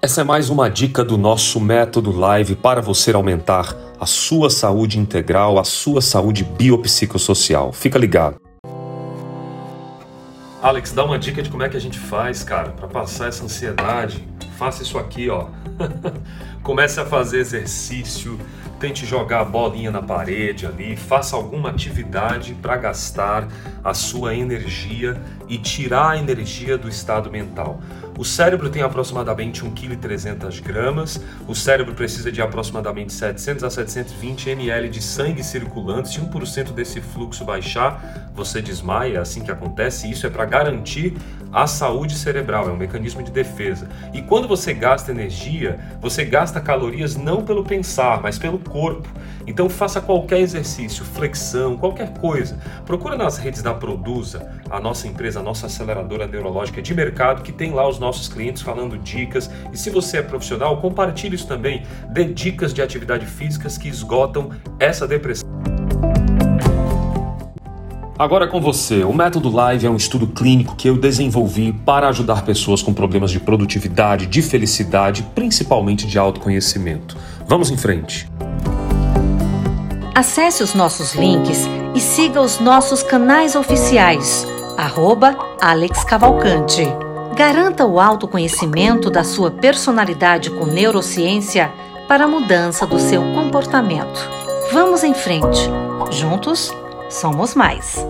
Essa é mais uma dica do nosso método live para você aumentar a sua saúde integral, a sua saúde biopsicossocial. Fica ligado. Alex, dá uma dica de como é que a gente faz, cara, para passar essa ansiedade. Faça isso aqui, ó. Comece a fazer exercício, tente jogar a bolinha na parede ali, faça alguma atividade para gastar a sua energia e tirar a energia do estado mental. O cérebro tem aproximadamente 1,3 kg, o cérebro precisa de aproximadamente 700 a 720 ml de sangue circulante. Se 1% desse fluxo baixar, você desmaia, é assim que acontece. Isso é para garantir a saúde cerebral, é um mecanismo de defesa. E quando você gasta energia, você gasta calorias não pelo pensar, mas pelo corpo. Então faça qualquer exercício, flexão, qualquer coisa. Procura nas redes da Produza, a nossa empresa, a nossa aceleradora neurológica de mercado, que tem lá os nossos clientes falando dicas. E se você é profissional, compartilhe isso também. Dê dicas de atividade físicas que esgotam essa depressão. Agora com você, o Método Live é um estudo clínico que eu desenvolvi para ajudar pessoas com problemas de produtividade, de felicidade, principalmente de autoconhecimento. Vamos em frente. Acesse os nossos links e siga os nossos canais oficiais. Arroba Alex Cavalcante. Garanta o autoconhecimento da sua personalidade com neurociência para a mudança do seu comportamento. Vamos em frente. Juntos, somos mais.